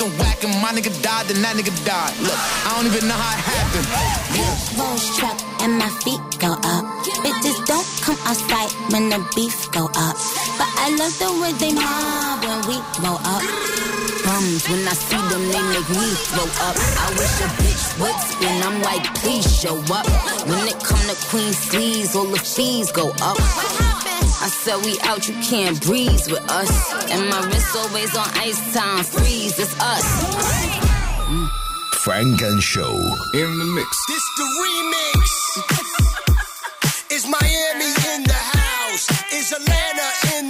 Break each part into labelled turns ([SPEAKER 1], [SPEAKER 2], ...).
[SPEAKER 1] nigga whack and my nigga died, then that nigga died. Look, I don't even know how it happened. Pitbull's truck and my feet go up. Bitches don't come outside when the beef go up. But I love the way they mob when we blow up. Bums, when I see them, they make me blow up. I wish a bitch would spin, I'm like, please
[SPEAKER 2] show
[SPEAKER 1] up. When it come
[SPEAKER 2] to Queen Sleeves, all
[SPEAKER 1] the
[SPEAKER 2] fees go up.
[SPEAKER 1] I said we out, you can't breeze with us. And my wrist always on ice time, freeze, it's us. Funk and Show in the mix. This the remix. Is Miami in the house? Is Atlanta in the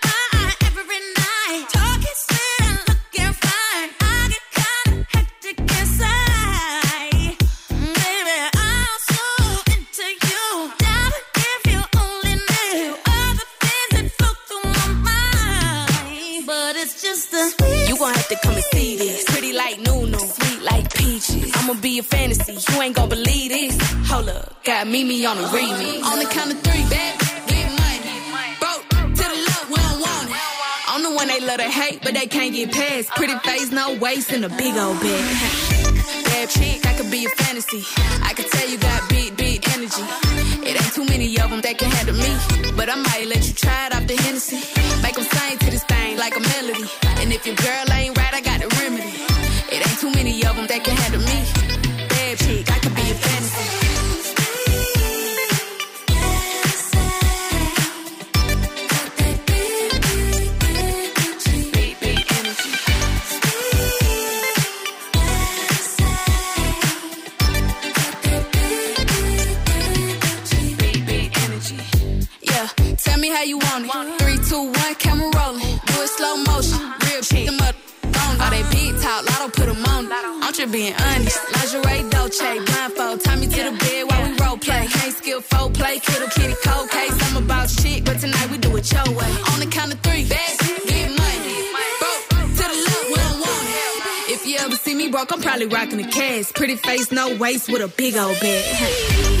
[SPEAKER 1] I'ma be a fantasy. You ain't gonna believe this. Hold up, got Mimi on the remix. On the count of three, back, get money. Broke to the love, we don't want it. I'm the one they love to hate, but they can't get past. Pretty face, no waist, and a big old bag. Bad chick, I could be a fantasy. I could tell you got big, big energy. It ain't too many of them that can handle me, but I might let you try being honest. Lingerie, Dolce, blindfold. Tie me to the bed while we role play. Can't skill folk play, kiddo kitty cold case. I'm about shit, but tonight we do it your way. On the count of three, that's get money. Broke to the left, we don't want it. If you ever see me broke, I'm probably rocking a cast. Pretty face, no waist, with a big old bag.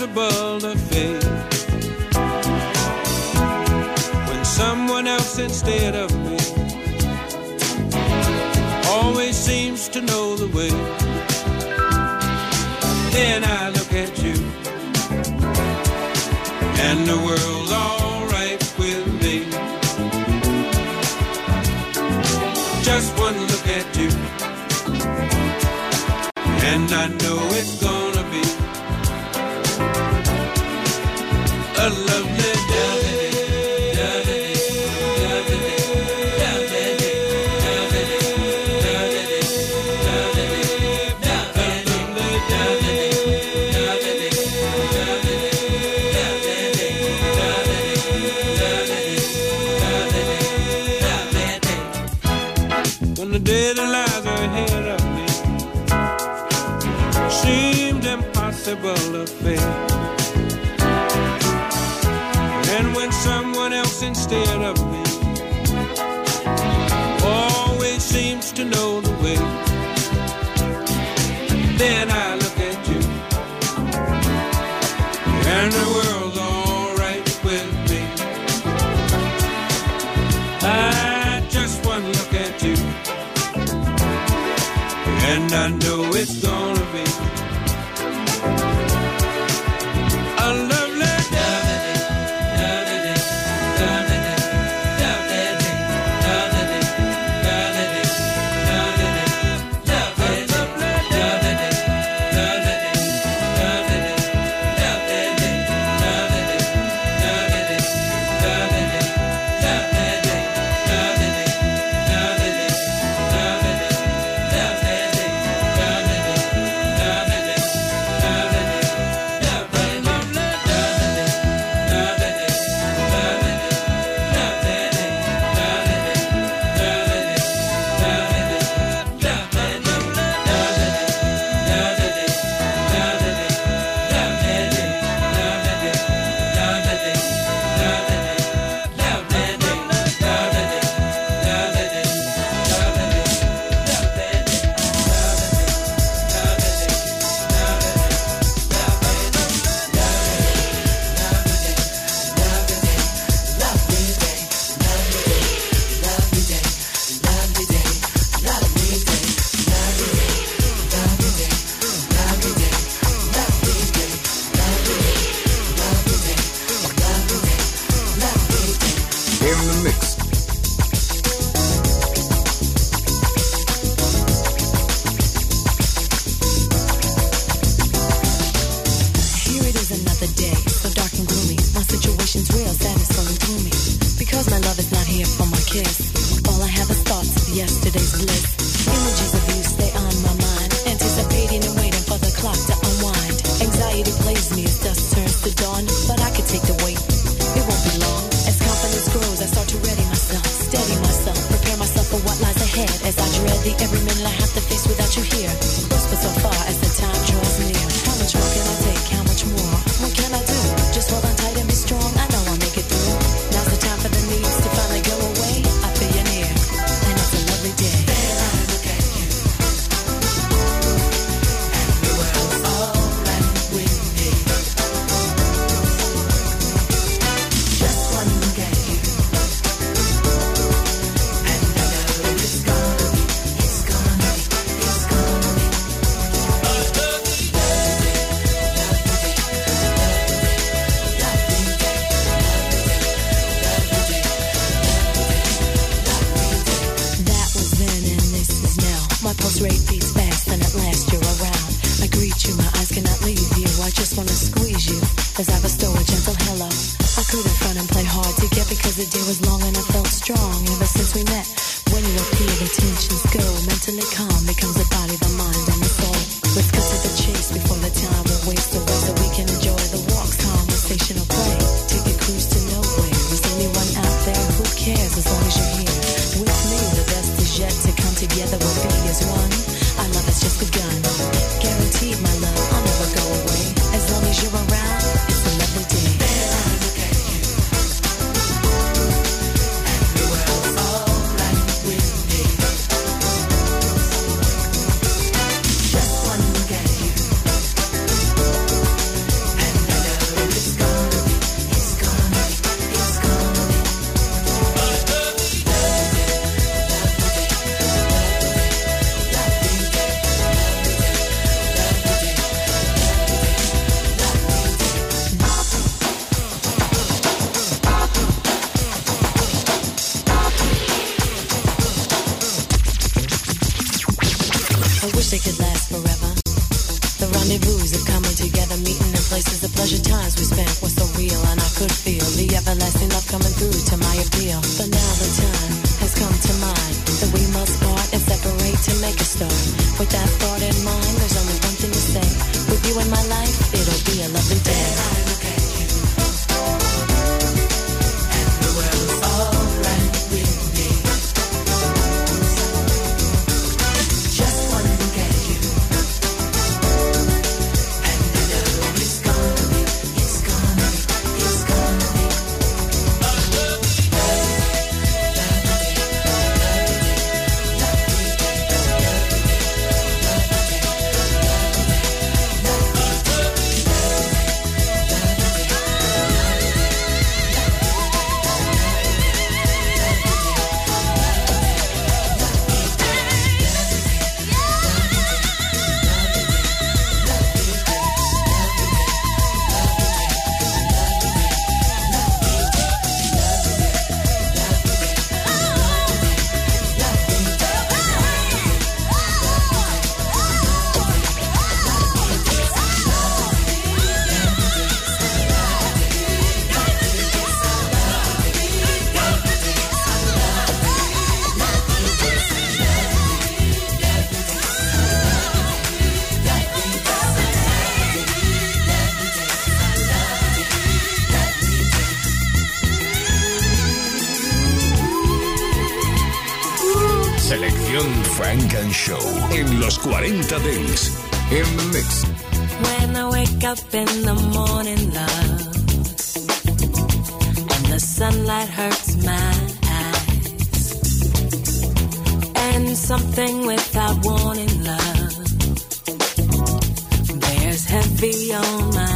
[SPEAKER 3] impossible to fake. When someone else instead of me always seems to know the way, then I look at you and the world. instead of me. Always seems to know
[SPEAKER 2] Funk & Show en los 40 Dents. In the mix.
[SPEAKER 4] When I wake up in the morning, love, and the sunlight hurts my eyes, and something without warning, love, bears heavy on my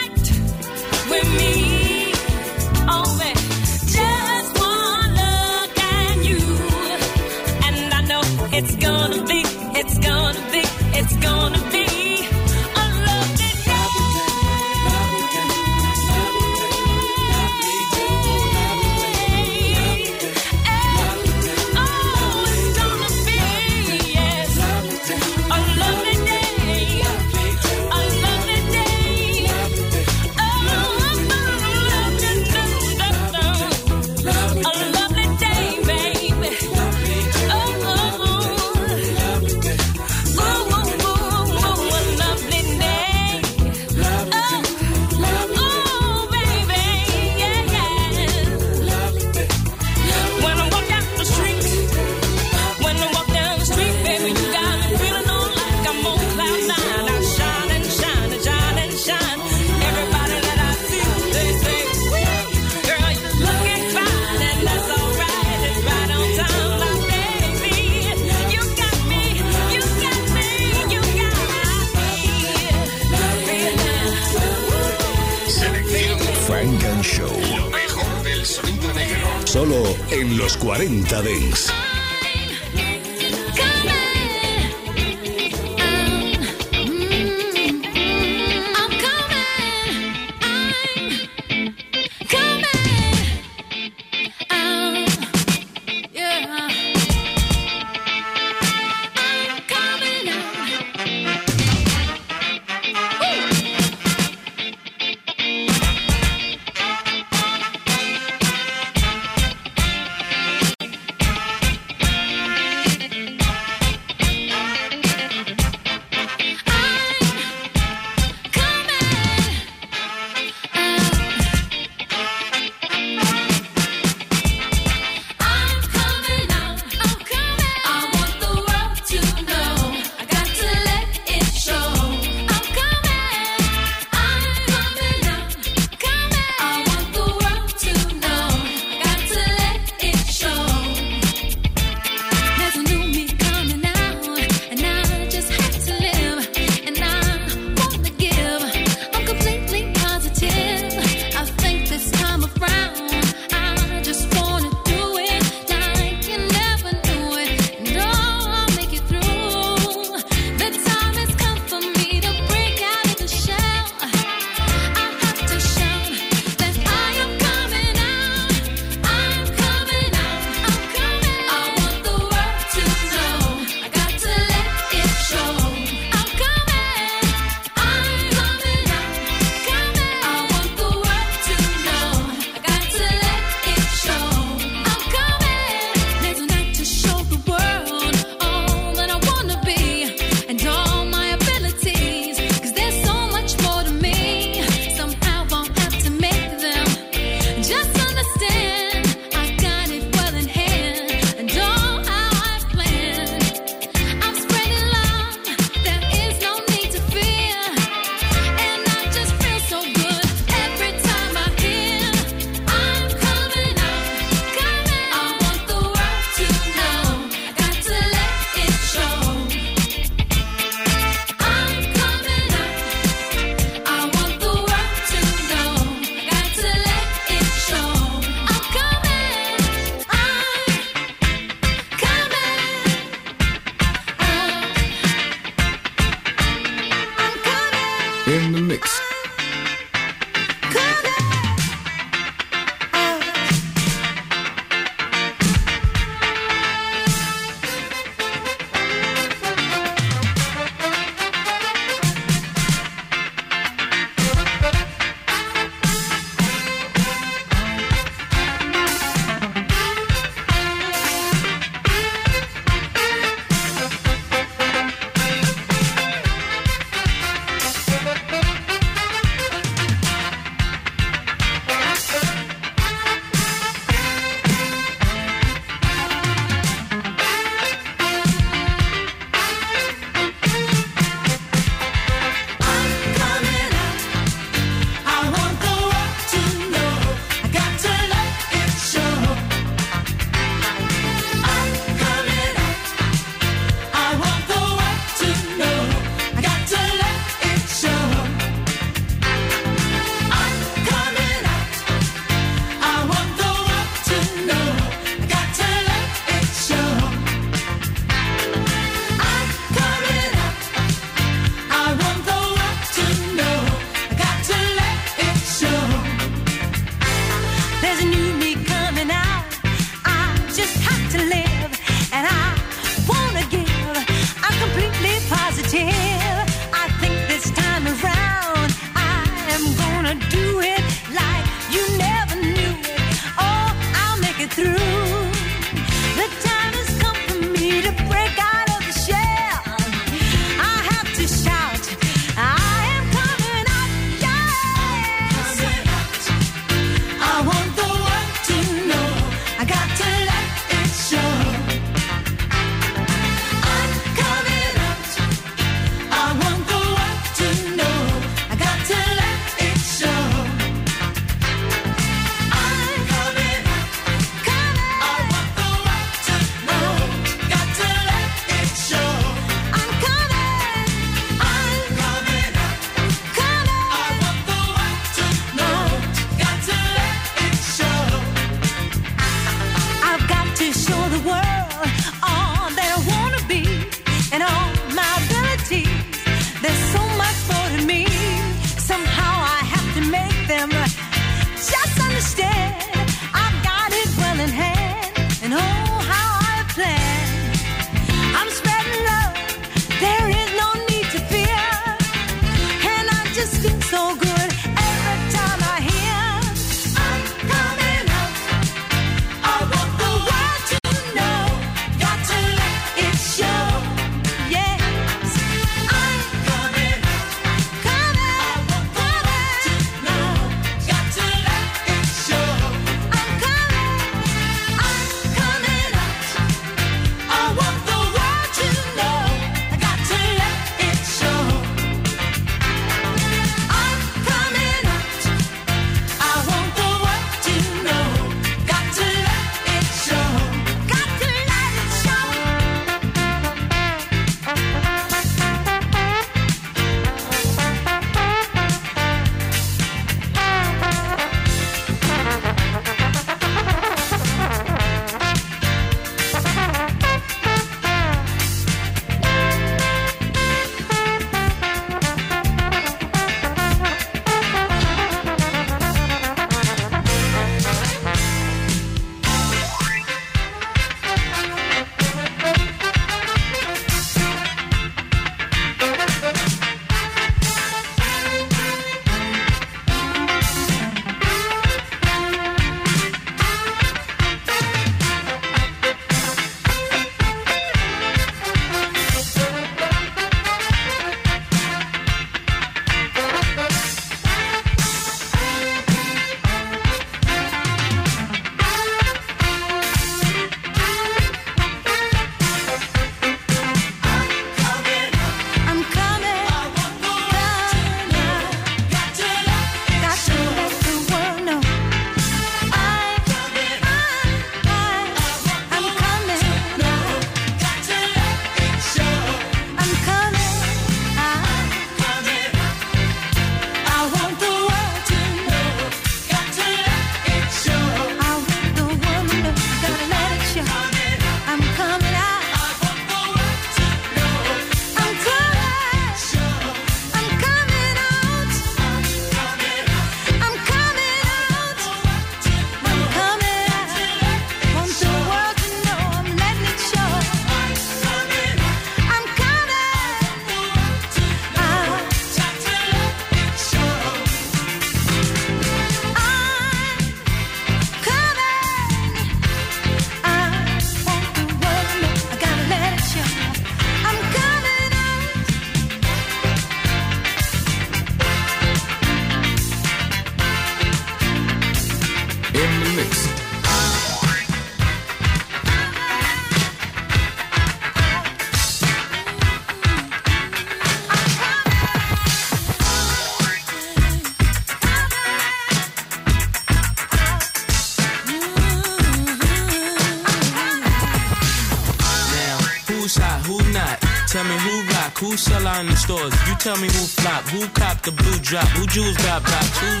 [SPEAKER 5] tell me who flopped, who copped the blue drop, who jewels got popped, who's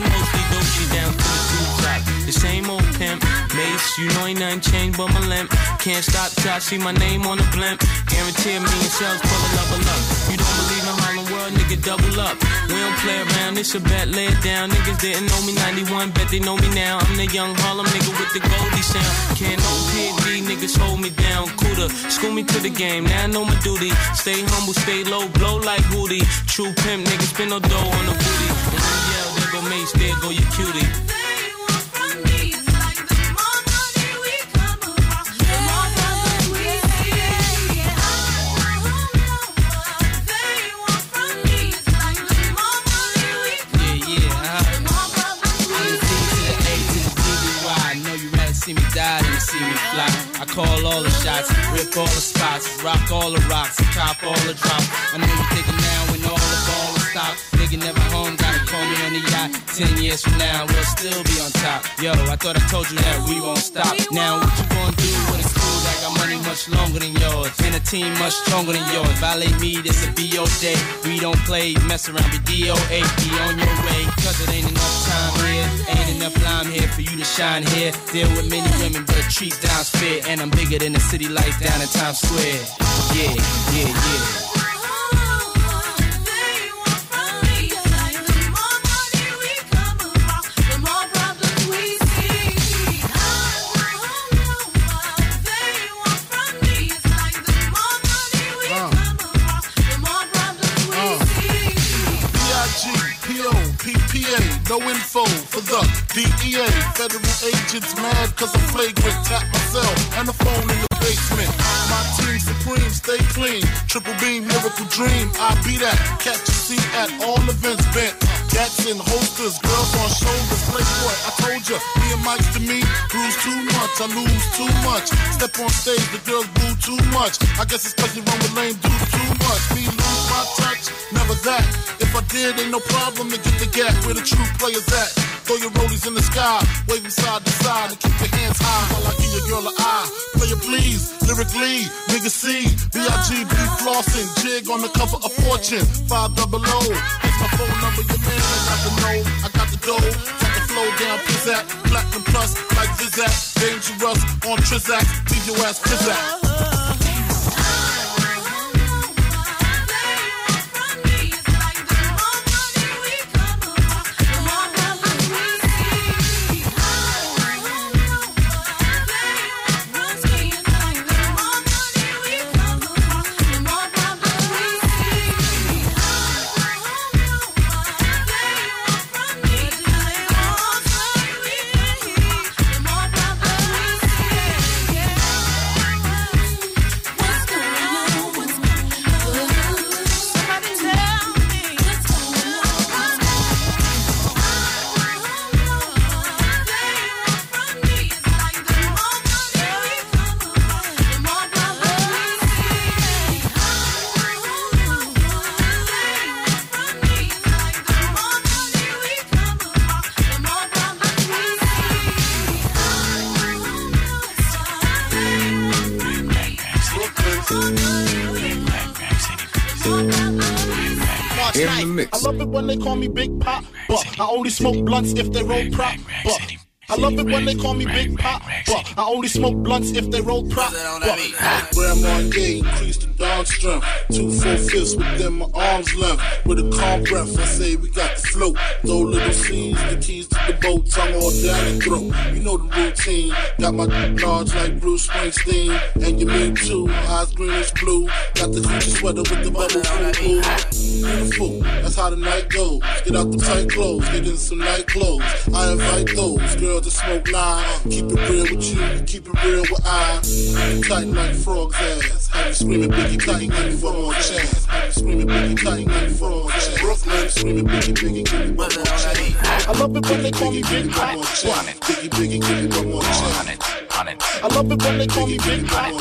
[SPEAKER 5] mostly dope, down to the blue you know ain't nothing changed but my limp. Can't stop till I see my name on the blimp. Guarantee me and shells pull a level up. You don't believe in Harlem World, nigga, double up. We don't play around, it's a bet, lay it down. Niggas didn't know me 91, bet they know me now. I'm the young Harlem nigga with the Goldie sound. Can't no PD, niggas hold me down. Cooler, school me to the game, now I know my duty. Stay humble, stay low, blow like Woody. True pimp, niggas spend no dough on the booty. And then yell, there go Mace, there go your cutie. call all the shots, rip all the spots, rock all the rocks, top all the drops. I'm really thinking now when all the ball is stopped. Nigga never home, gotta call me on the yacht. Ten years from now, we'll still be on top. Yo, I thought I told you that we won't stop. Now what you gonna do when it's cool? I got money much longer than yours, and a team much stronger than yours. Violate me, this a B.O. day. We don't play, mess around, with D.O.A. Be on your way, cause it ain't for you to shine here. Deal with many women, but treat down's fair. And I'm bigger than the city lights down in Times Square. Yeah, yeah, yeah.
[SPEAKER 6] Confederate agents mad cause I'm flagrant. Tap myself and the phone in the basement. My team supreme, stay clean. Triple beam, miracle dream. I be that. Catch a seat at all events bent. Gats in holsters, girls on shoulders. Playboy, I told ya, me and Mike to me, lose too much. I lose too much. Step on stage, the girls boo too much. I guess it's cause you run with lame dudes too much. Me lose my touch, never that. If I did, ain't no problem to get the gap where the true players at. Throw your rollies in the sky, waving side to side and keep your hands high while I give your girl an eye. Play it please, lyrically, nigga C, B-I-G-B flossing, jig on the cover of Fortune, 5 double O. That's my phone number, your man got the know, I got the dough, got the flow down, pizzat, black and plus, like Zizak, dangerous, on Trizak, leave your ass pizzat.
[SPEAKER 7] call me Big Pop. But I only smoke blunts if they roll prop. But I love it when they call me Big Pop. But I only smoke blunts if they roll prop. But dog strength. Two full fists within my arm's Left With a calm breath, I say we got the float. Throw little scenes, the keys to the boat, tongue all down and throat. You know the routine. Got my large like Bruce Springsteen. And you mean too, eyes greenish blue. Got the Gucci sweater with the bubble blue. Beautiful, that's how the night goes. Get out the tight clothes, get in some night clothes. I invite those girls to smoke line. Keep it real with you, keep it real with I. Tight like frog's ass, have you screaming, biggie, biggie, give me one more chance. Screaming biggie, biggie, give me one more chance. Brooklyn, screaming biggie, biggie, give me one more chance. I love it when they call me Big Pop. Biggie, biggie, give me one more chance. I love it when they call me Big Pop.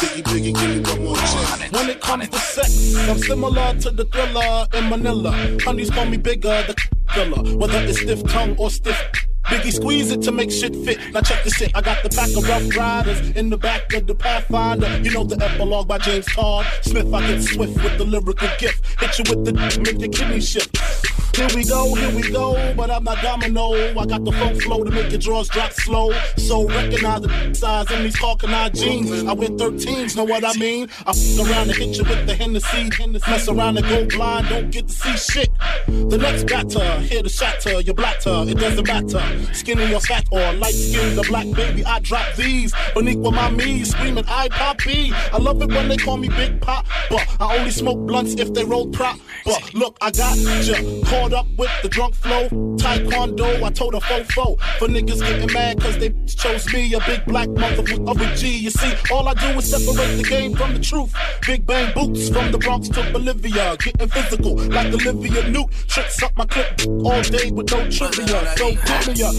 [SPEAKER 7] Biggie, biggie, one more chance. When it comes to sex, I'm similar to the thriller in Manila. Honeys call me bigger, the killer. Whether it's stiff tongue or stiff Biggie squeeze it to make shit fit. Now check this shit. I got the pack of Rough Riders in the back of the Pathfinder. You know the epilogue by James Todd Smith. I get swift with the lyrical gift. Hit you with the make your kidney shift. Here we go, here we go, but I'm not domino. I got the funk flow to make your drawers drop slow. So recognize the size in these talking eye jeans. I wear 13s, know what I mean? I fuck around and hit you with the Hennessy. Mess around and go blind, don't get to see shit. The next batter, hear the shatter, your blatter, it doesn't matter. Skinny or fat or light skinned, the black baby, I drop these. Beneath with my me, screaming, I poppy. I love it when they call me Big Pop, but I only smoke blunts if they roll prop. But look, I got ya caught up with the drunk flow. Taekwondo, I told a fofo. For niggas getting mad cause they chose me, a big black motherfucker of a G. You see, all I do is separate the game from the truth. Big bang boots from the Bronx to Bolivia, getting physical like Olivia Newt. Tricks up my clip all day with no trivia. So give me ya.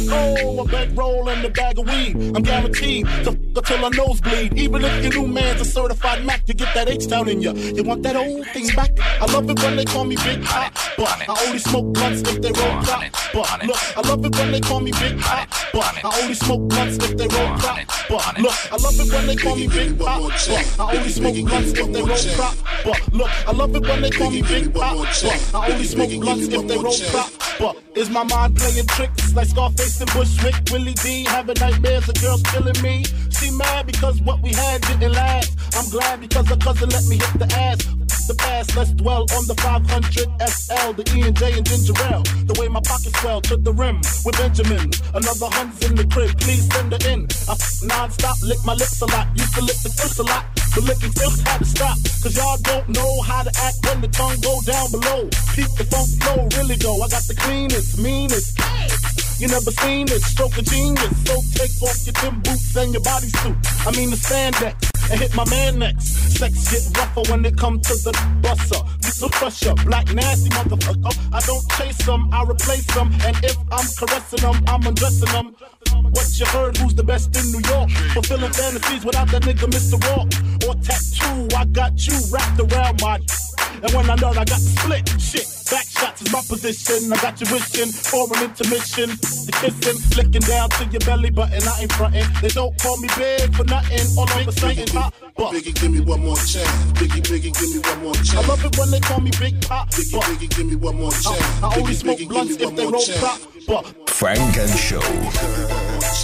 [SPEAKER 7] Oh, a bankroll and a bag of weed. I'm guaranteed to f until I nosebleed. Even if your new man's a certified Mac, you get that H down in ya. You want that old thing back? I love it when they call me Big Hot but I only smoke blunts if they roll clock. But look, I love it when they call me Big Hot but I only smoke blunts if they roll clock. But look, I love it when they call me Big Hot but I only smoke blunts if they roll clock. But look, I love it when they call me Big Hot but I only smoke blunts if they roll clock. But is my mind playing tricks like Scarface? facing Bushwick, Willie D. Having nightmares of girls killing me. She mad because what we had didn't last. I'm glad because her cousin let me hit the ass. The past, let's dwell on the 500 SL, the E and J and ginger ale. The way my pockets swell to the rim with Benjamin. Another hundred's in the crib, please send her in. I non-stop, lick my lips a lot. Used to lick the lips a lot. The licking tips had to stop. Cause y'all don't know how to act when the tongue go down below. Keep the funk flow, really though. I got the cleanest, meanest. Hey. You never seen it, stroke of genius. So take off your tin boots and your bodysuit. I mean the spandex and hit my man next. Sex get rougher when it comes to the buster. Diesel Pressure, black nasty motherfucker. I don't chase them, I replace them. And if I'm caressing them, I'm undressing them. What you heard, who's the best in New York? Fulfilling fantasies without that nigga Mr. Walk. Or tattoo, I got you wrapped around my and when I know I got split. Shit, back shots is my position. I got you wishing for an intermission. The kissing, flicking down to your belly button. I ain't frontin'. They don't call me big for nothing. All of a sudden, pop. But. Biggie, give me one more chance. Biggie, Biggie, give me one more chance. I love it when they call me Big Pop. Biggie, but. Biggie, give me
[SPEAKER 8] one more chance. I, I
[SPEAKER 7] only biggie, smoke biggie, blunts if they roll pop. But.
[SPEAKER 8] Funk & Show. Hear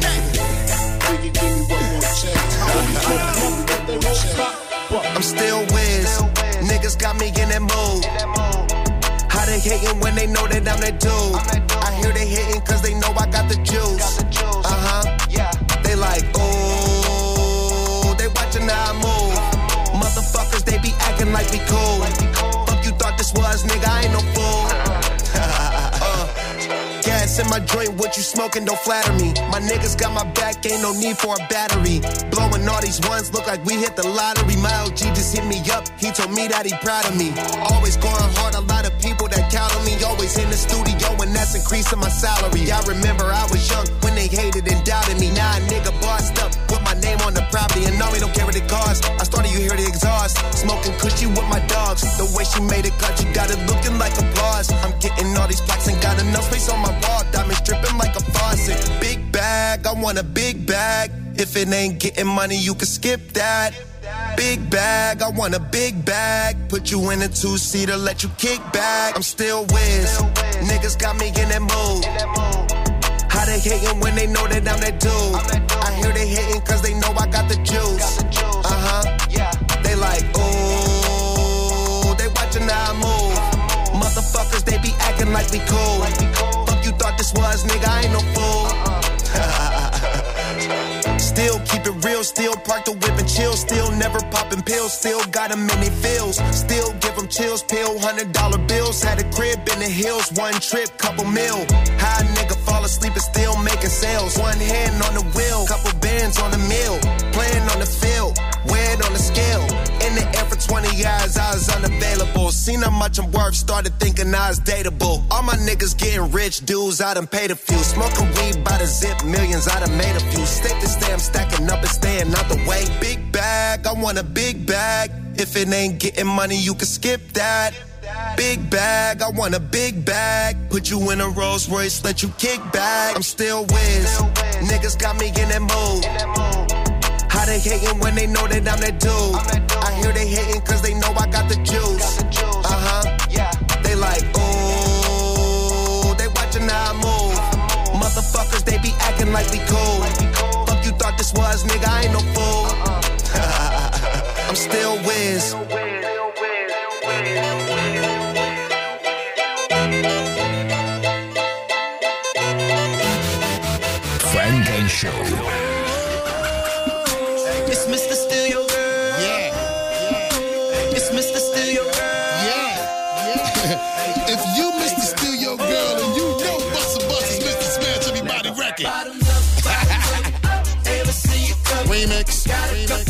[SPEAKER 8] that? Biggie, give me one
[SPEAKER 5] more chance. I'm still wins. Niggas got me in that mood. How they hating when they know that I'm that dude? I hear they hitting cause they know I got the juice. Uh huh. Yeah. They like, oh, they watching how I move. Motherfuckers, they be acting like we cool. Fuck you thought this was, nigga, I ain't no fool in my joint, what you smoking, don't flatter me. My niggas got my back, ain't no need for a battery. Blowing all these ones, look like we hit the lottery. My OG just hit me up, he told me that he proud of me. Always going hard, a lot of people that count on me. Always in the studio, and that's increasing my salary. I remember I was young when they hated and doubted me. Now a nigga bossed up on the property, and now we don't care what the cars. I started you hear the exhaust, smoking cushy with my dogs. The way she made it cut, you got it looking like applause. I'm getting all these plaques and got enough space on my wall. Diamonds dripping like a faucet. Big bag, I want a big bag. If it ain't getting money, you can skip that. Big bag, I want a big bag. Put you in a two seater, let you kick back. I'm still with niggas, got me in that mood. How they hating when they know that I'm that dude? i hear they hating cause they know I got the juice. Uh huh. Yeah. They like, ooh, they watching how I move. Motherfuckers, they be acting like we cool. Fuck you thought this was, nigga, I ain't no fool. Uh-uh. still keep it real, still park the whip and chill, still never popping pills, still got them in fills. feels, still give them chills, pill, hundred dollar bills, had a crib in the hills, one trip, couple mil, high nigga asleep and still making sales. One hand on the wheel, couple bands on the mill. Playing on the field, weighing on the scale. In the air for 20 years, I was unavailable. Seen how much I'm worth, started thinking I was dateable. All my niggas getting rich, dudes, I done paid a few. Smoking weed by the zip, millions, I done made a few. Stick to stay, I'm stacking up and staying out the way. Big bag, I want a big bag. If it ain't getting money, you can skip that. Big bag, I want a big bag. Put you in a Rolls Royce, let you kick back. I'm still whiz. Niggas got me in that mood. How they hating when they know that I'm that dude? I hear they hating cause they know I got the juice. Uh huh. Yeah. They like, oh, they watching how I move. Motherfuckers, they be acting like we cool. Fuck you thought this was, nigga, I ain't no fool. I'm still whiz.
[SPEAKER 9] Show. It's Mr. Steal Your Girl. Yeah. yeah. It's Mr. Steal Your Girl. Yeah. yeah. if
[SPEAKER 10] you Mr.
[SPEAKER 9] Steal Your Girl
[SPEAKER 10] and you know Busta Bust is Mr. Smash Everybody Record.
[SPEAKER 9] Remix. Remix.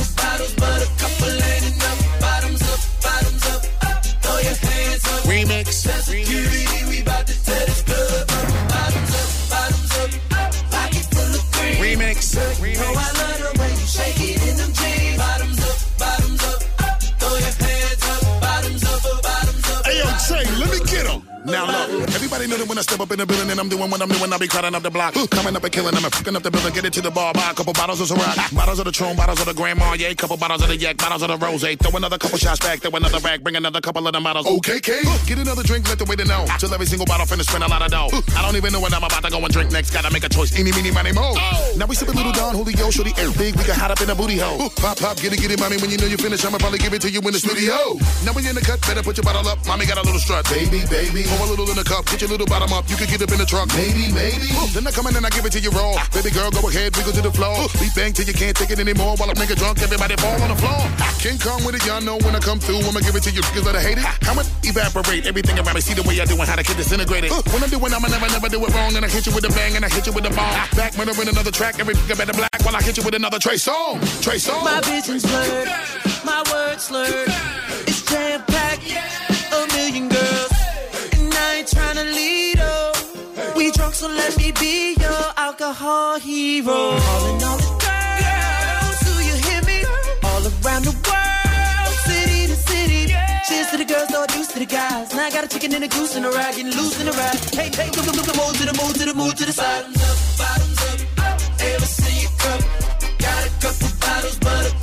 [SPEAKER 10] I step up in the building and I'm doing what I'm doing, I be crowding up the block. Coming up and killing them and fucking up the building. Get it to the bar, buy a couple bottles of Ciroc. Bottles of the Tron, bottles of the Grand Marnier, couple bottles of the Yak, bottles of the Rose. Throw another couple shots back, throw another back, bring another couple of the bottles. Okay, K. Get another drink, let the waiter know. Till every single bottle finish, spend a lot of dough. I don't even know what I'm about to go and drink next. Gotta make a choice. Any, meeny, money, mo. Oh. Now we sippin' little Don Julio, show the air big. We can hide up in a booty hole. Pop, pop, get it, get it, mommy. When you know you finish, I'ma probably give it to you in the studio. Now we in the cut, better put your bottle up. Mommy got a little strut. Baby, baby. Pour a little in the cup, get your little bottle come up, you can get up in the truck. Maybe, maybe. Ooh, then I come in and I give it to you raw. Ah. Baby girl, go ahead, wiggle to the floor. Ooh. We bang till you can't take it anymore. While I'm nigga drunk, everybody fall on the floor. Ah. King Kong with it, y'all know when I come through, I'ma give it to you Cause I hate it. Ah. How to evaporate everything around me? See the way I do doing, how to get disintegrated. Ooh. When I'm doing, I'ma never, never do it wrong. And I hit you with a bang and I hit you with a bomb. Ah. Back when I'm in another track, every got better black while I hit you with another Trey Songz. Trey Songz.
[SPEAKER 11] My vision's blurred, my words slurred. It's jam packed, a million So let me be your alcohol hero. Calling all, the girls, do you hear me? All around the world, city to city. Cheers to the girls, all juice to the guys. Now I got a chicken and a goose and a ride, getting loose in the ride. Hey, hey, look, look, look, move to the move to the move to the side. Bottoms up, bottoms up, up. Ever
[SPEAKER 9] see you come? Got a couple bottles, but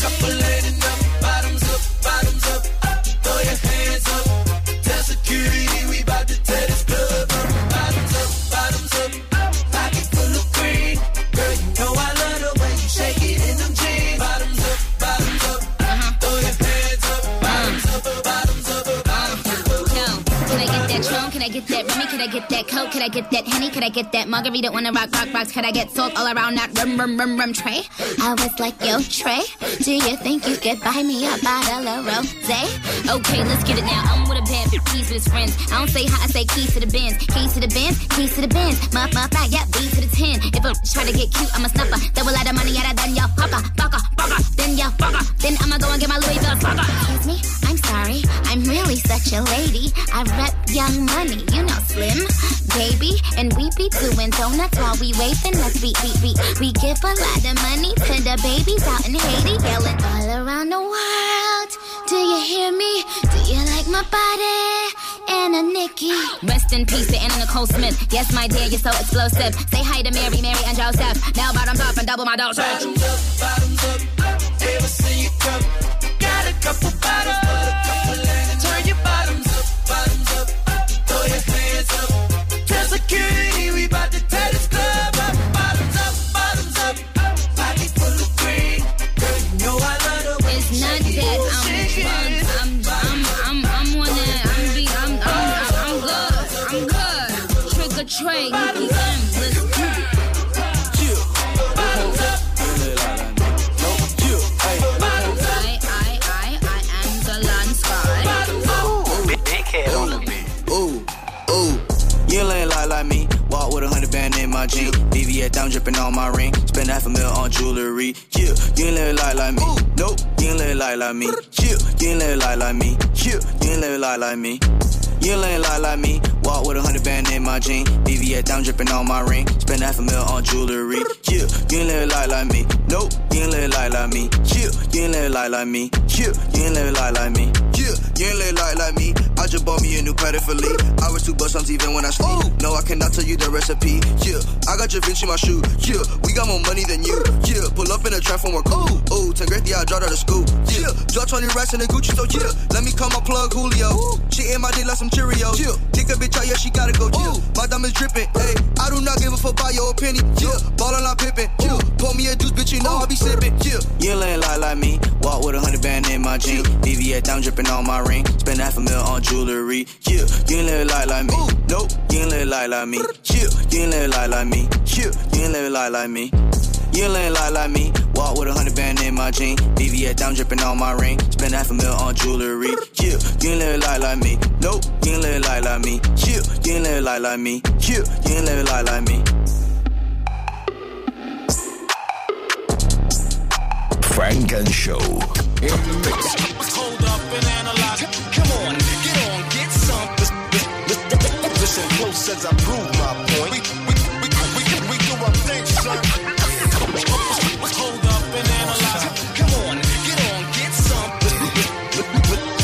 [SPEAKER 12] Could I get that coke? Could I get that henny? Could I get that margarita? Wanna rock, rock, rocks? Could I get salt all around that rum, rum, rum, rum tray? I was like, yo, Trey, do you think you could buy me a bottle of rosé? Okay, let's get it now. I'm with a bad keys with his friends. I don't say hi, I say keys to the bins, keys to the bins, keys to the bins. Muff, muff, my, yeah, B to the ten. If I try to get cute, I'm a snuffer. Double out of money, out of done, y'all, fucker, fucker, fucker. Then y'all, fucker. Then I'ma go and get my Louis Vuitton, fucker. Excuse me. I'm sorry, I'm really such a lady. I rep young money, you know, slim, baby. And we be doing donuts while we waving. Let's beat, beat, beat. We give a lot of money to the babies out in Haiti, yelling all around the world. Do you hear me? Do you like my body? Anna Nikki. Rest in peace to Anna Nicole Smith. Yes, my dear, you're so explosive. Say hi to Mary, Mary, and Joseph. Now bottoms up and double my
[SPEAKER 9] dosage. Bottoms up, bottoms up. Ever see you come? Got a couple bottles. kidding.
[SPEAKER 10] on G. BBA down dripping on my ring. Spend half a mil on jewelry. Yeah, you ain't living life like me. Nope, you ain't living life like me. Yeah, you ain't living life like me. Yeah, you ain't living life like me. You ain't living life like me. Walk with a hundred band in my jeans. BBA down dripping on my ring. Spend half a mil on jewelry. Yeah, you ain't living life like me. Nope, you ain't living life like me. Yeah, you ain't living life like me. Yeah, you ain't living life like me. You ain't lay light like me. I just bought me a new pattern for Lee. I was too bust on even when I sleep. No, I cannot tell you the recipe. Yeah, I got your Vinci in my shoe. Yeah, we got more money than you. Yeah, pull up in a transformer. Ooh, ooh, 10 grade, yeah, I dropped out of school. Yeah, drop 20 racks in the Gucci store. Yeah, let me call my plug Julio. She in my dick like some Cheerios. Yeah, kick a bitch out, yeah, she gotta go. Yeah, my diamonds dripping. Hey, I do not give a fuck about your opinion. Yeah, ballin' like Pippin. Yeah, pour me a juice, bitch, you know I be sippin'. Yeah, you ain't light like me. Walk with a hundred band in my jeans. BVS down dripping on my ring. Spend half a mil on jewelry. Yeah, you ain't live like like me. Nope, you ain't live like like me. Yeah, you ain't live like like me. Yeah, you ain't live like like me. You ain't live like like me. Walk with a hundred band in my jean. BBS down dripping on my ring. Spend half a mil on jewelry. Yeah, you ain't live like like me. Nope, you ain't live like like me. Yeah, you ain't live like like me. Yeah, you ain't live like like me.
[SPEAKER 8] Funk & Show in the mix.
[SPEAKER 13] says I prove my point. We, we, we, we, we do our thing, son. Hold up and analyze. Come on, get on, get some.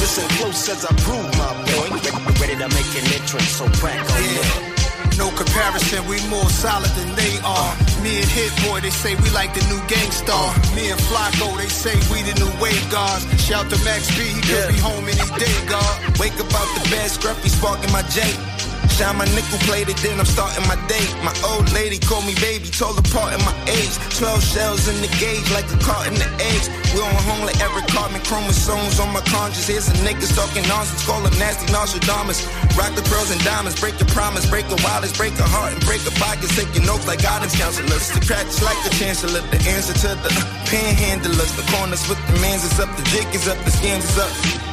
[SPEAKER 13] Listen close says I prove my point. Ready to make an entrance, so crack on yeah.
[SPEAKER 14] No comparison, we more solid than they are. Me and Hit Boy, they say we like the new Gang Starr. Me and Flacko, they say we the new wave guards. Shout to Max B, he could yeah. be home any day, God. Wake up out the bed, scruffy sparking my J. Shine my nickel plated, then I'm starting my day. My old lady called me baby, told apart in my age. Twelve shells in the gauge, like a cart in the eggs. We on home like every carbon chromosomes on my conscience. Here's some niggas talking nonsense, call them nasty Nostradamus. Rock the pearls and diamonds, break your promise, break your wallets, break the heart, and break your pockets. Taking notes like guidance counselors. The is like the chancellor, the answer to the panhandlers. The corners with the mans is up, the jig is up, the scams is up.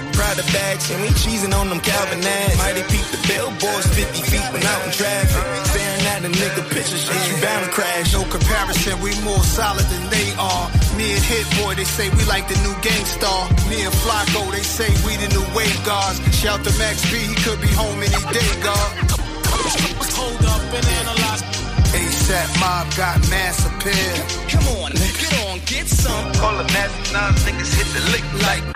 [SPEAKER 14] Prada bags, and we cheesing on them Calvin ass. Mighty peep the billboards 50 feet when out in traffic. Staring at the nigga pictures shit, you bound to crash. No comparison, we more solid than they are. Me and Hit Boy, they say we like the new gang Me and Flacko, they say we the new wave guards. Shout to Max B, he could be home any day, God.
[SPEAKER 13] Hold up and analyze. ASAP mob got mass appeal. Come on, get on, get some. Call the nasty nine niggas hit the lick like.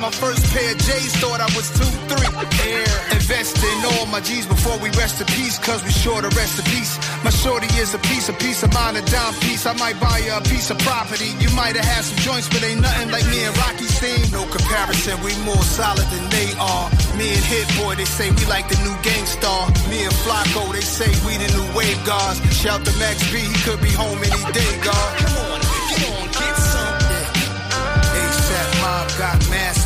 [SPEAKER 14] my first pair of J's, thought I was two, three. Air. Invest in all my G's before we rest in peace, cause we sure to rest in peace. My shorty is a piece, a piece of mine, a dime piece. I might buy you a piece of property. You might have had some joints, but ain't nothing like me and Rocky steam. No comparison, we more solid than they are. Me and Hit Boy, they say we like the new Gang Starr. Me and Flacko, they say we the new wave guards. Shout to Max B, he could be home any day, God.
[SPEAKER 13] Come on, come on, get something. ASAP Mob got mass.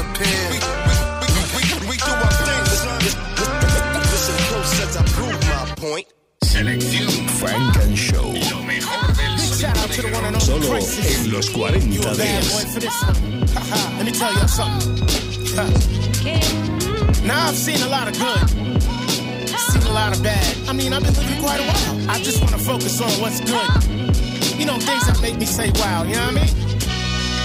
[SPEAKER 8] point. Funk & Show. Solo en los 40 Let
[SPEAKER 15] me tell you something. now I've seen a lot of good. Seen a lot of bad. I mean, I've been living quite a while. I just want to focus on what's good. You know, things that make me say wow, you know what I mean?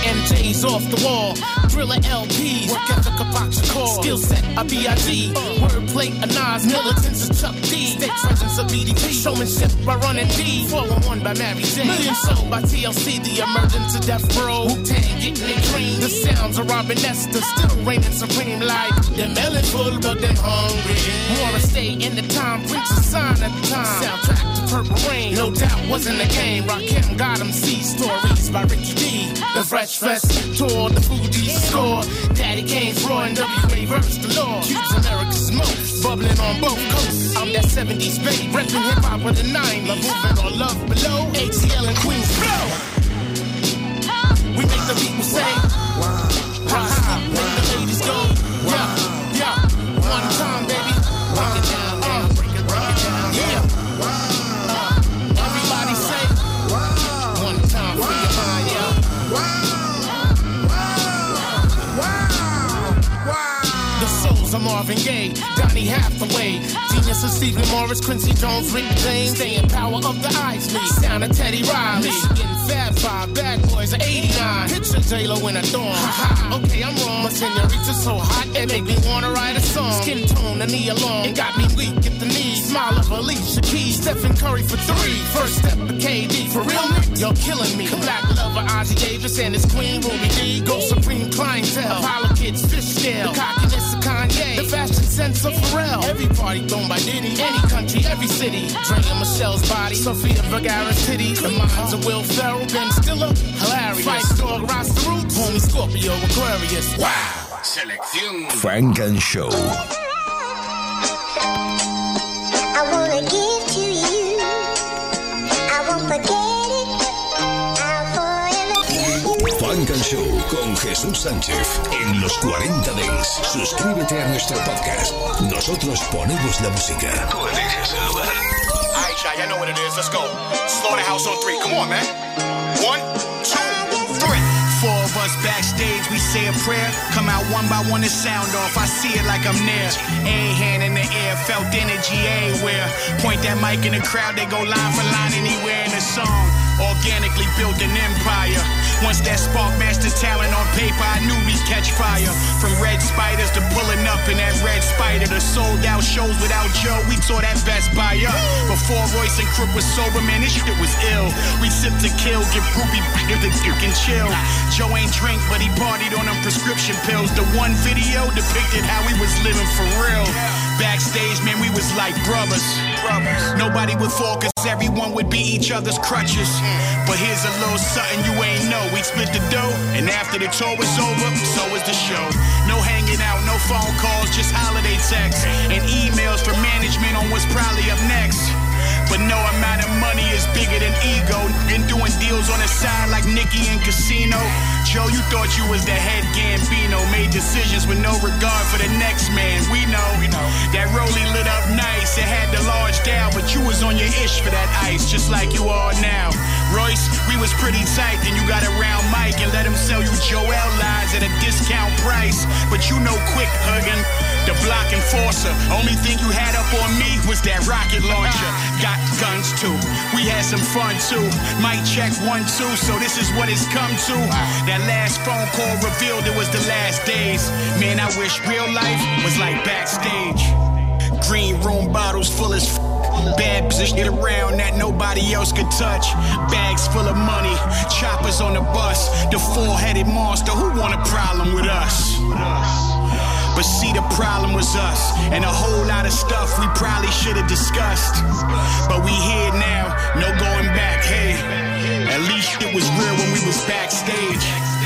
[SPEAKER 15] MJ's off the wall. Thriller LPs, work ethic a box of call. Skill set, a B.I.G. Wordplay, a Nas, militants, a Chuck D. State presence of BDP. Showmanship by Running D. 411 by Mary J. Million sold by TLC, the emergence of death row. Wu-Tang getting their dream. The sounds of Robin Esther still reigning supreme like them melon full, but them hungry. wanna stay in the time, preach a sign at the time. Soundtrack to Purple Rain, no doubt wasn't the game. Rakim got him, see stories by Ricky D. The fresh Grudge Fest. Tour the foodies score. Daddy Kane's roaring WA verse galore. Cubes America's smoke Bubbling on both coasts. I'm that 70s baby, Repping hip hop with the 90s. Love moving or love below. ATL and Queens blow. We make the people say, Wow. Make the ladies go, Yeah, yeah. One time. I'm Marvin Gaye, Donny Hathaway, Genius of Stephen Morris, Quincy Jones, Rick James, staying power of the eyes, me, sound of Teddy Riley, in Fab Five, Bad Boys of 89, picture J-Lo in a dorm, okay, I'm wrong, my señorita's so hot, it make me wanna write a song, skin tone, the knee along, it got me weak at the knees, smile of Alicia Keys, Stephen Curry for three, first step of KD, for real, you're killing me, black lover Ossie Davis and his queen, Ruby Dee, go supreme clientele, Apollo kids, fish the cockiness Kanye. The fashion sense of Pharrell. Every party thrown by Diddy. Any country, every city. Drinking Michelle's body. Sofia Vergara's city, The minds of Will Ferrell. Ben Stiller. Hilarious. Fight dog, Rasta Roots. Homie Scorpio, Aquarius.
[SPEAKER 8] Wow. Selección. Funk & Show. Show con Jesús Sánchez en los 40 Dents. Suscríbete a nuestro podcast. Nosotros ponemos la música. Tú eliges el
[SPEAKER 16] lugar. Alright, y'all, know what it is. Let's go. Slow the house on three. Come on, man. One, two, three. Four of us backstage, we say a prayer. Come out one by one and sound off. I see it like I'm there. A hand in the air, felt energy everywhere. Point that mic in the crowd, they go line for line anywhere in the song. Organically built an empire. Once that spark master's talent on paper, I knew these catch fire. From red spiders to pulling up in that red spider to sold out shows without Joe, we tore that Best Buy up. Before Royce and Crook was sober, man, this shit was ill. We sip to kill, get groupie, get the you and chill. Joe ain't drink, but he partied on them prescription pills. The one video depicted how we was living for real. Backstage, man, we was like brothers. Nobody would fall cause everyone would be each other's crutches. But here's a little something you ain't know. We split the dough, and after the tour was over, so was the show. No hanging out, no phone calls, just holiday texts and emails from management on what's probably up next. But no amount of money is bigger than ego. And doing deals on the side like Nicky and Casino. Joe, you thought you was the head Gambino. Made decisions with no regard for the next man. We know, we know. that Rolly lit up nice. It had the large down, but you was on your ish for that ice, just like you are now. Royce, we was pretty tight, then you got around Mike and let him sell you Joel lies at a discount price. But you know quick huggin' the block enforcer. Only thing you had up on me was that rocket launcher. Got guns too. We had some fun too. Might check one two. So this is what it's come to. That last phone call revealed it was the last days. Man, I wish real life was like backstage. Green room bottles full as. F- Bad position around that nobody else could touch. Bags full of money, choppers on the bus. The four-headed monster. Who want a problem with us? With us. But see, the problem was us and a whole lot of stuff we probably should have discussed. But we here now, no going back. Hey. At least it was real when we was backstage.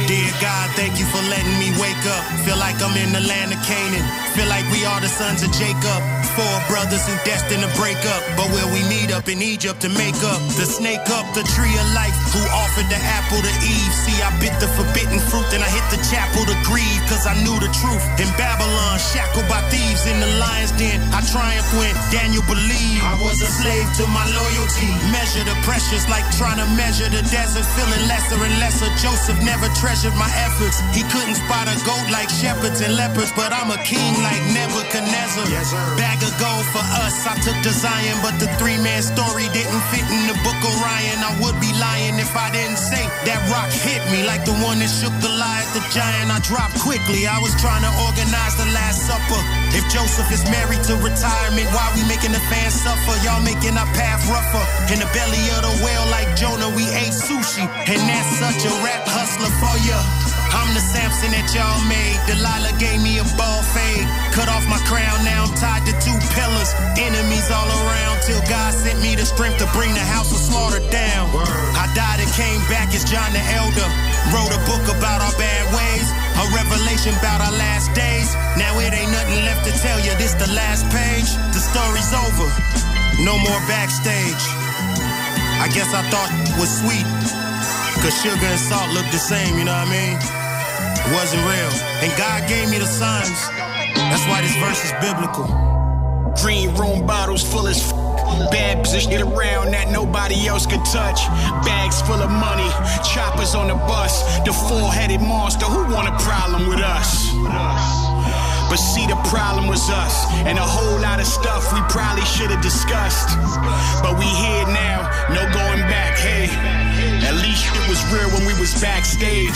[SPEAKER 17] Dear God, thank you for letting me wake up. Feel like I'm in the land of Canaan. Feel like we are the sons of Jacob. Four brothers who destined to break up. But where we meet up in Egypt to make up. The snake up, the tree of life. Who offered the apple to Eve. See, I bit the forbidden fruit. Then I hit the chapel to grieve. Cause I
[SPEAKER 14] knew the truth. In Babylon, shackled by thieves in the lion's den. I triumphed when Daniel believed. I was a slave to my loyalty. Measure the precious like trying to measure treasure the desert, feeling lesser and lesser. Joseph never treasured my efforts. He couldn't spot a goal leopards and leopards, but I'm a king like Nebuchadnezzar. Yes, sir. Bag of gold for us. I took the Zion, but the three man story didn't fit in the book of Ryan. I would be lying if I didn't say that rock hit me like the one that shook the Goliath the giant. I dropped quickly. I was trying to organize the Last Supper. If Joseph is married to retirement, why we making the fans suffer? Y'all making our path rougher. In the belly of the whale, like Jonah, we ate sushi, and that's such a rap hustler for ya. I'm the Samson that y'all made. Delilah gave me a ball fade. Cut off my crown, now I'm tied to two pillars. Enemies all around till God sent me the strength to bring the house of slaughter down. I died and came back as John the Elder. Wrote a book about our bad ways, a revelation about our last days. Now it ain't nothing left to tell you. This the last page. The story's over. No more backstage. I guess I thought was sweet. Cause sugar and salt look the same, you know what I mean? wasn't real. And God gave me the signs. That's why this verse is biblical. Green room bottles full as f- Bad positioned around that nobody else could touch. Bags full of money, choppers on the bus. The four-headed monster, who want a problem with us? With us. But see, the problem was us and a whole lot of stuff we probably should have discussed. But we here now, no going back. Hey, at least it was real when we was backstage.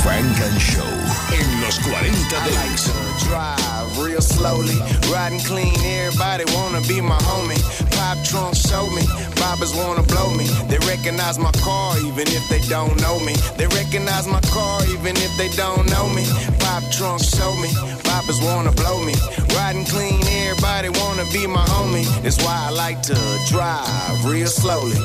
[SPEAKER 8] Frank and Show en los 40 likes.
[SPEAKER 14] real slowly. Riding clean, everybody wanna be my homie. Pop trunk show me, bobbers wanna blow me. They recognize my car even if they don't know me. They recognize my car even if they don't know me. Pop trunk show me, bobbers wanna blow me. Riding clean, everybody wanna be my homie. That's why I like to drive real slowly.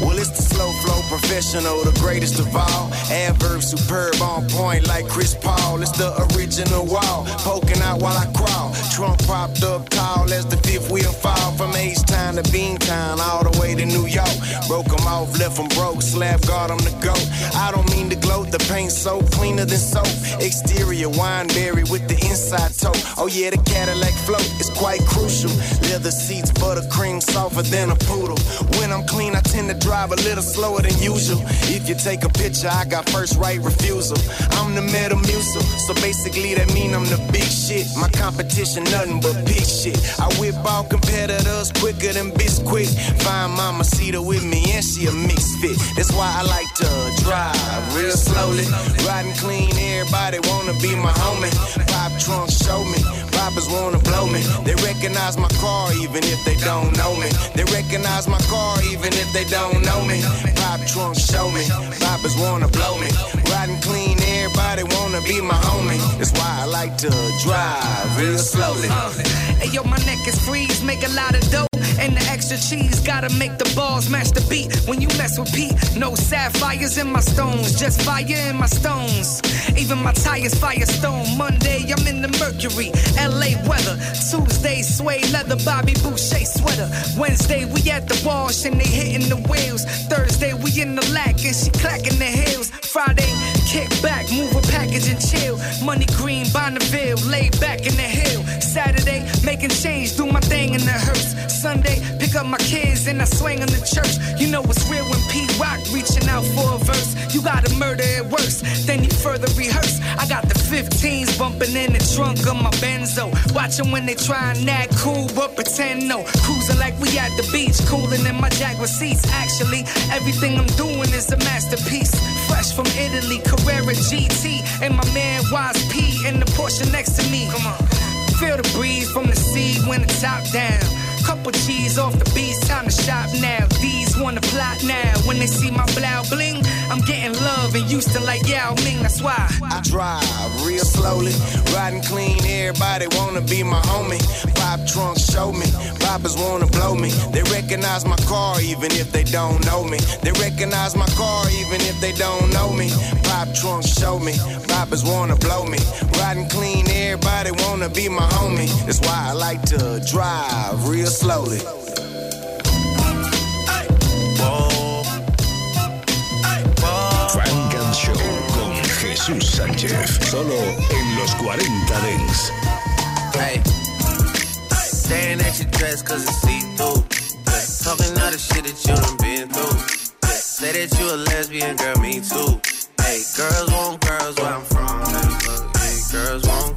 [SPEAKER 14] Well, it's the slow flow professional, the greatest of all. Adverb superb on point like Chris Paul. It's the original wall, poking out while I Trunk Trump propped up tall as the fifth wheel fall from Ace Town to Town, all the way to New York. Broke him off, left him broke, Slap guard on to go. I don't mean to gloat, the paint's so cleaner than soap. Exterior wine berry with the inside tote. Oh yeah, the Cadillac float is quite crucial. Leather seats, buttercream softer than a poodle. When I'm clean, I tend to drive a little slower than usual. If you take a picture, I got first right refusal. I'm the metamucil, so basically that mean I'm the big shit. My competition, nothing but big shit. I whip all competitors quicker than Bisquick. Find Mama Cedar with me, and she a mixed fit. That's why I like to drive real slowly. Riding clean, everybody wanna be my homie. Pop trunk, show me, robbers wanna blow me. They recognize my car even if they don't know me. They recognize my car even if they don't know me. Pop trunk, show me, robbers wanna blow me. Riding clean Everybody wanna be my homie. That's why I like to drive real slowly. Uh, hey yo, my neck is freeze, make a lot of dough. And the extra cheese gotta make the balls match the beat. When you mess with Pete, no sapphires in my stones, just fire in my stones. Even my tires firestone. Monday I'm in the Mercury, LA weather. Tuesday suede leather, Bobby Boucher sweater. Wednesday we at the wash and they hitting the wheels. Thursday we in the lack and she clacking the heels. Friday Kick back, move a package and chill. Money green, Bonneville, laid back in the hill. Saturday, making change, do my thing in the hearse. Sunday, pick up my kids and I swing in the church. You know it's real when P Rock reaching out for a verse. You gotta murder it worse, then you further rehearse. I got the 15s bumping in the trunk of my Benzo. Watching when they try and act cool, but pretend no. Cruising like we at the beach, cooling in my Jaguar seats. Actually, everything I'm doing is a masterpiece. Fresh from Italy, Carrera GT, and my man Wise P in the Porsche next to me. Come on, feel the breeze from the sea when it's top down. Couple G's off the beats, time to shop now. These wanna plot now. When they see my blow bling, I'm getting love in Houston like Yao Ming. That's why I drive real slowly, riding clean. Everybody wanna be my homie. Pop trunks show me, poppers wanna blow me. They recognize my car even if they don't know me. They recognize my car even if they don't know me. Pop trunks show me, poppers wanna blow me. Riding clean, everybody wanna be my homie. That's why I like to drive real slowly. Funk
[SPEAKER 8] & Show con Jesús Sánchez, solo en los 40 Dance. Hey,
[SPEAKER 14] at your dress cause it's see through. Talking all the shit that you done been through. Say that you a lesbian, girl, me too. Hey, girls want girls where I'm from. Hey, girls want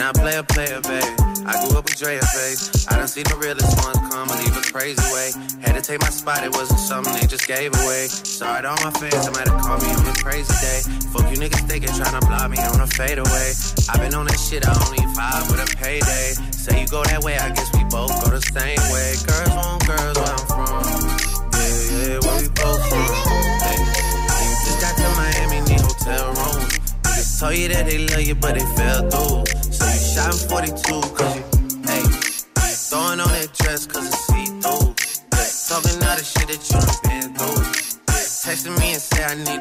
[SPEAKER 14] And I play a player, babe. I grew up with Dre face. I done seen the realest ones come and leave a crazy way. Had to take my spot, it wasn't something they just gave away. Sorry to all my fans, have called me on a crazy day. Fuck you niggas thinking, trying to block me on a fadeaway. i been on that shit, I only vibe with a payday. Say you go that way, I guess we both go the same way. Girls want girls where I'm from. Yeah, yeah, where we both from. Hey, just got to Miami, need hotel rooms. just told you that they love you, but they fell through. Shot 42, cause you, hey. Throwing on that dress, cause it's see through. Talking all the shit that you have been through. Texting me and say I need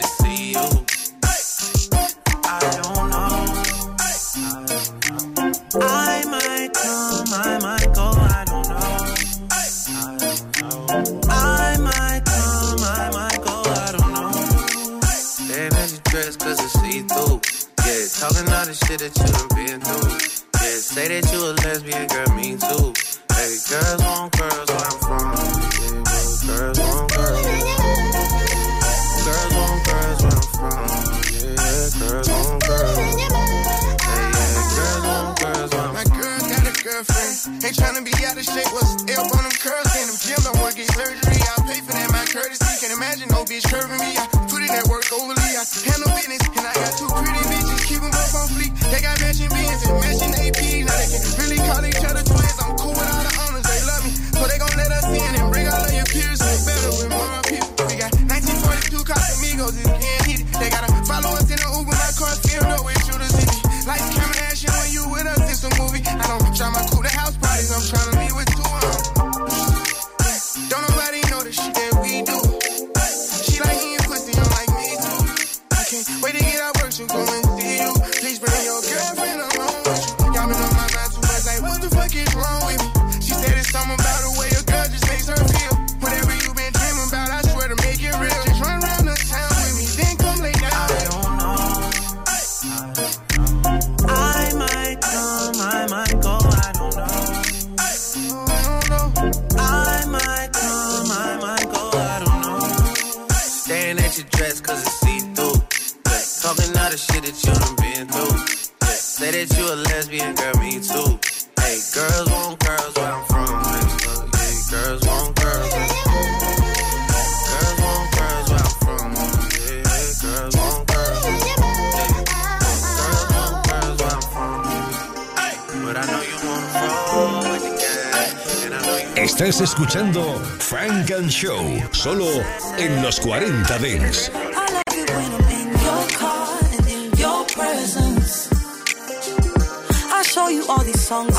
[SPEAKER 8] escuchando Frank and Show, solo en los 40 Dents. show you all these songs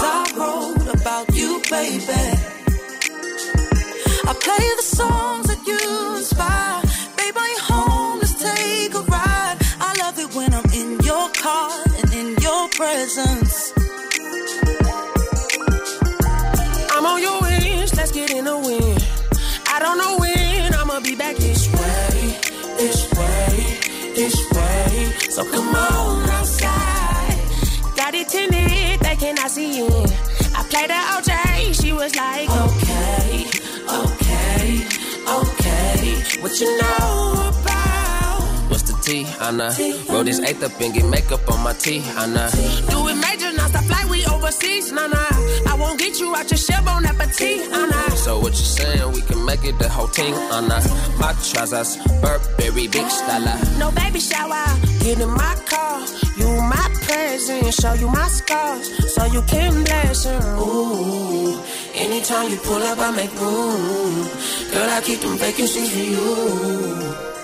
[SPEAKER 18] nah. Roll this eighth up and get makeup on my teeth, I nah. Do it major, now stop fly, we overseas, nah, nah. I won't get you out your shell, bon appetit, I nah. So what you saying, we can make it the whole thing, I nah. My trousers, Burberry, big style, No baby shower, get in my car. You my present, show you my scars, so you can bless her. Ooh, anytime you pull up, I make room. Girl, I keep them vacancies for you.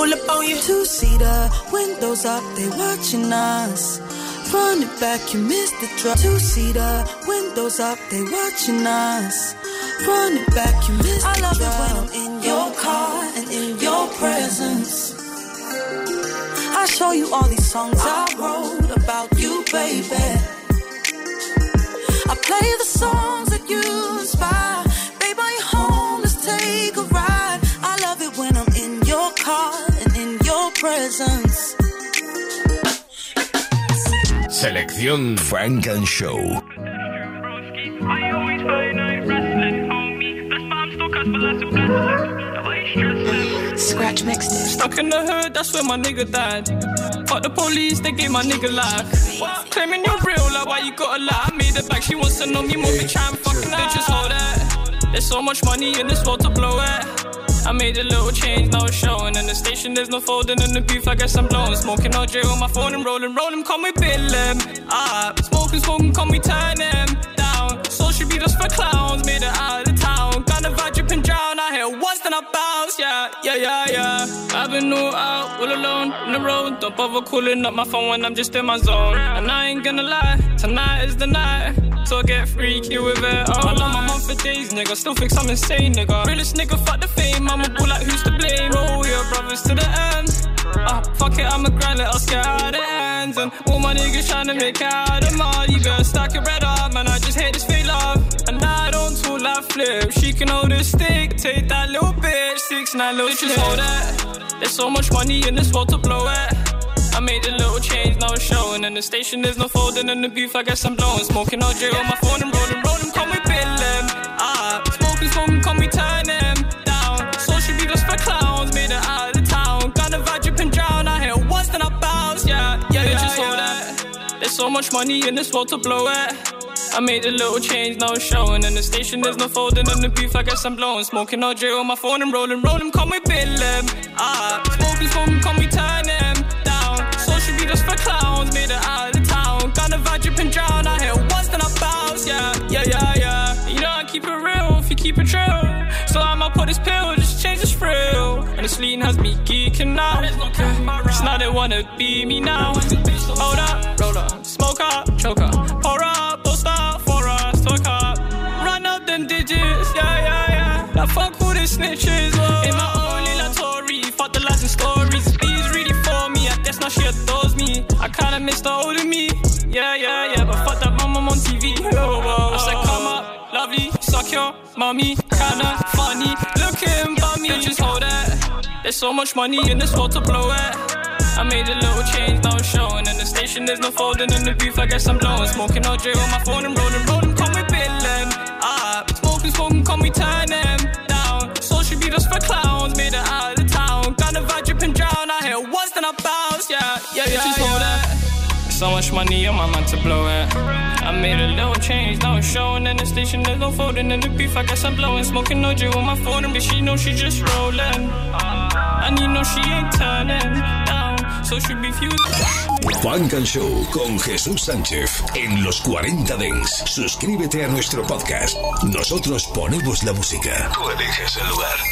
[SPEAKER 18] Pull up on you. Two seater, windows up, they watching us. Run it back, you missed the drop. Two seater, windows up, they watching us. Run it back, you missed the I love it when I'm in your car and in your presence. I show you all these songs I wrote about you, baby. I play the songs that you inspire. presence. Selección Frank and Show. Scratch mix. Stuck in the hood, that's where my nigga died. Fuck the police, they gave my nigga life. What? Claiming you're real, like why you gotta lie? I made it back, she wants to know me more than try and fucking bitches, all that. There's so much money in this world to blow it. I made a little change, now it's showing. In the station, there's no folding in the beef, I guess I'm blowing. Smoking all J on my phone and rolling, rolling, come me bill him. Ah, smoking, smoking, call me turn him down. Social be just for clowns, made it out of town. Got a vibe dripping drown, I hit once, then I bounce, yeah, yeah, yeah, yeah. I've been all out, all alone, on the road. Don't bother calling up my phone when I'm just in my zone. And I ain't gonna lie, tonight is the night or get freaky with it. Oh, I love my mom for days, nigga. Still think I'm insane, nigga. Realest nigga, fuck the fame. I'm a bull like who's to blame. Roll your brothers to the end. Ah, uh, fuck it, I'm a grind, let us get out hands. And all my niggas tryna make out of my You better stack your bread up, man. I just hate this fake love. And I don't talk like flip. She can hold a stick, take that little bitch. Six, nine, little Bitches hold it. There's so much money in this world to blow it. I made a little change, now it's showing. In the station, there's no folding in the beef, I guess I'm blowing. Smoking OJ on my phone and rolling, rolling, call me Billem. Ah, smoking, smoking, call me turn them down. Social media's for clowns, made it out of town. Got a vibe, drip and drown. I hit once, then I bounce, yeah, yeah, yeah, just yeah, that. There's so much money in this world to blow it. I made a little change, now it's showing. In the station, there's no folding in the beef, I guess I'm blowing. Smoking OJ on my phone and rolling, rolling, call me Billem. Ah, smoking, smoking, call me turn just for clowns, made it out of town. Got a vibe dripping drown, I hit once then I bounce, yeah, yeah, yeah, yeah. You know I keep it real if you keep it true. So I am going to put this pill, just change this frill. And the lean has me geeking out. It's not they wanna be me now. Hold up, roll up, smoke up, choke up. Mr. Older Me. Yeah, yeah, yeah, but fuck that my mom on TV. I said, come up, lovely, suck your mommy, kinda funny, looking bummy. just hold that. There's so much money in this world to blow at. I made a little change, now I'm showing. In the station, there's no folding. In the booth, I guess I'm blowing. Smoking all J on my phone and rolling, rolling. Call me Billin. Ah, smoking, smoking, call me turn them down. Social media's for clowns, made it out of town. Got a vibe, dripping drown. I hit once, then I bounce. Yeah, yeah, yeah. Bitches yeah. hold that. So much money I'm my mind to blow it. I made a little change, now it's showing in the station. There's no folding in the beef. I guess I'm blowing, smoking no on my phone, and she know she just rolling. And you know she ain't turning down, so she be few. Funk Show con Jesús Sánchez en los 40 Dents. Suscríbete a nuestro podcast. Nosotros ponemos la música. Tú eliges el lugar.